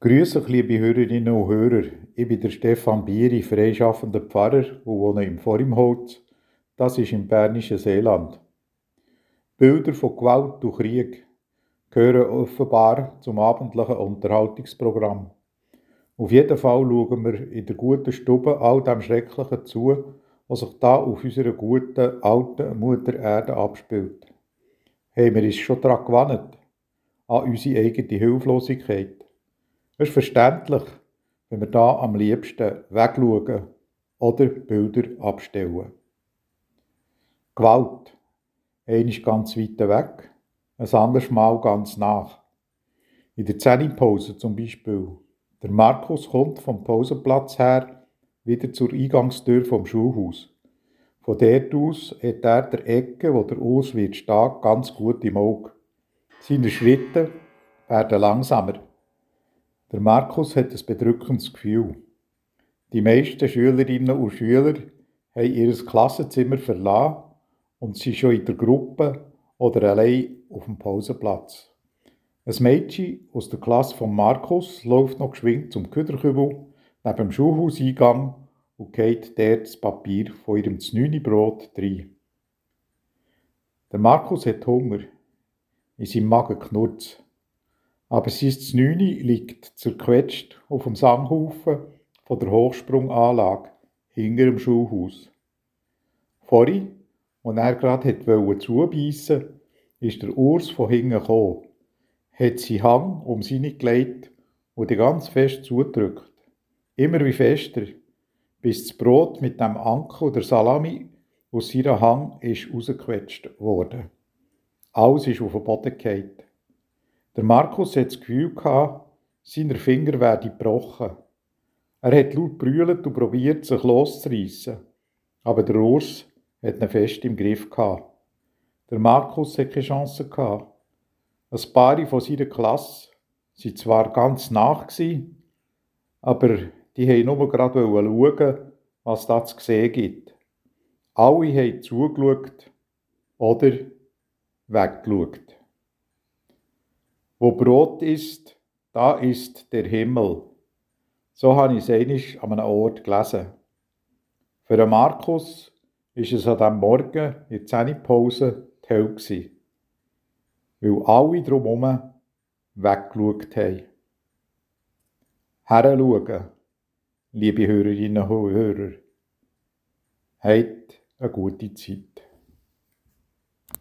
Grüße liebe Hörerinnen und Hörer. Ich bin der Stefan Bieri, freischaffender Pfarrer und wohne im Vorimholz. Das ist im bernischen Seeland. Bilder von Gewalt und Krieg gehören offenbar zum abendlichen Unterhaltungsprogramm. Auf jeden Fall schauen wir in der guten Stube all dem Schrecklichen zu, was sich da auf unserer guten, alten Mutter Erde abspielt. Haben wir uns schon daran gewandt? An unsere eigene Hilflosigkeit? Es ist verständlich, wenn wir da am liebsten wegschauen oder Bilder abstellen. Gewalt. Ein ist ganz weit weg, ein anderes Mal ganz nach. In der Zähnepause zum Beispiel. Der Markus kommt vom Pausenplatz her wieder zur Eingangstür vom Schulhaus. Von dort aus hat er der Ecke, wo der Urs wird stehen, ganz gut im Auge. Seine Schritte werden langsamer. Der Markus hat ein bedrückendes Gefühl. Die meisten Schülerinnen und Schüler haben ihr Klassenzimmer verlassen und sind schon in der Gruppe oder allein auf dem Pausenplatz. Ein Mädchen aus der Klasse von Markus läuft noch geschwind zum Küderkübel neben dem Schulhauseingang und geht dort das Papier von ihrem Znüni-Brot rein. Der Markus hat Hunger. In seinem Magen knurrt aber sein Znüni liegt zerquetscht auf dem Sanghaufen von der Hochsprunganlage hinter dem Schulhaus. Vorhin, als er gerade zubeissen ist der Urs von hinten gekommen, hat seinen Hang um seine gelegt und die ganz fest zugedrückt. Immer wie fester, bis das Brot mit dem Ankel der Salami aus seiner Hang ist rausgequetscht wurde. Alles ist auf den Boden gefallen. Der Markus hat das Gefühl gehabt, seine Finger werden gebrochen. Er hat laut brüllt und probiert, sich loszureissen. Aber der Urs hat ihn fest im Griff gehabt. Der Markus hat keine Chance gehabt. Ein paar von seiner Klasse waren zwar ganz nach, aber die haben nur gerade schauen, was da zu sehen gibt. Alle haben zugeschaut oder weggeschaut. Wo Brot ist, da ist der Himmel. So habe ich es an einem Ort gelesen. Für den Markus ist es an diesem Morgen in der Zähnepause die weil alle drumherum weggeschaut haben. Heranschauen, liebe Hörerinnen und Hörer. Habt eine gute Zeit.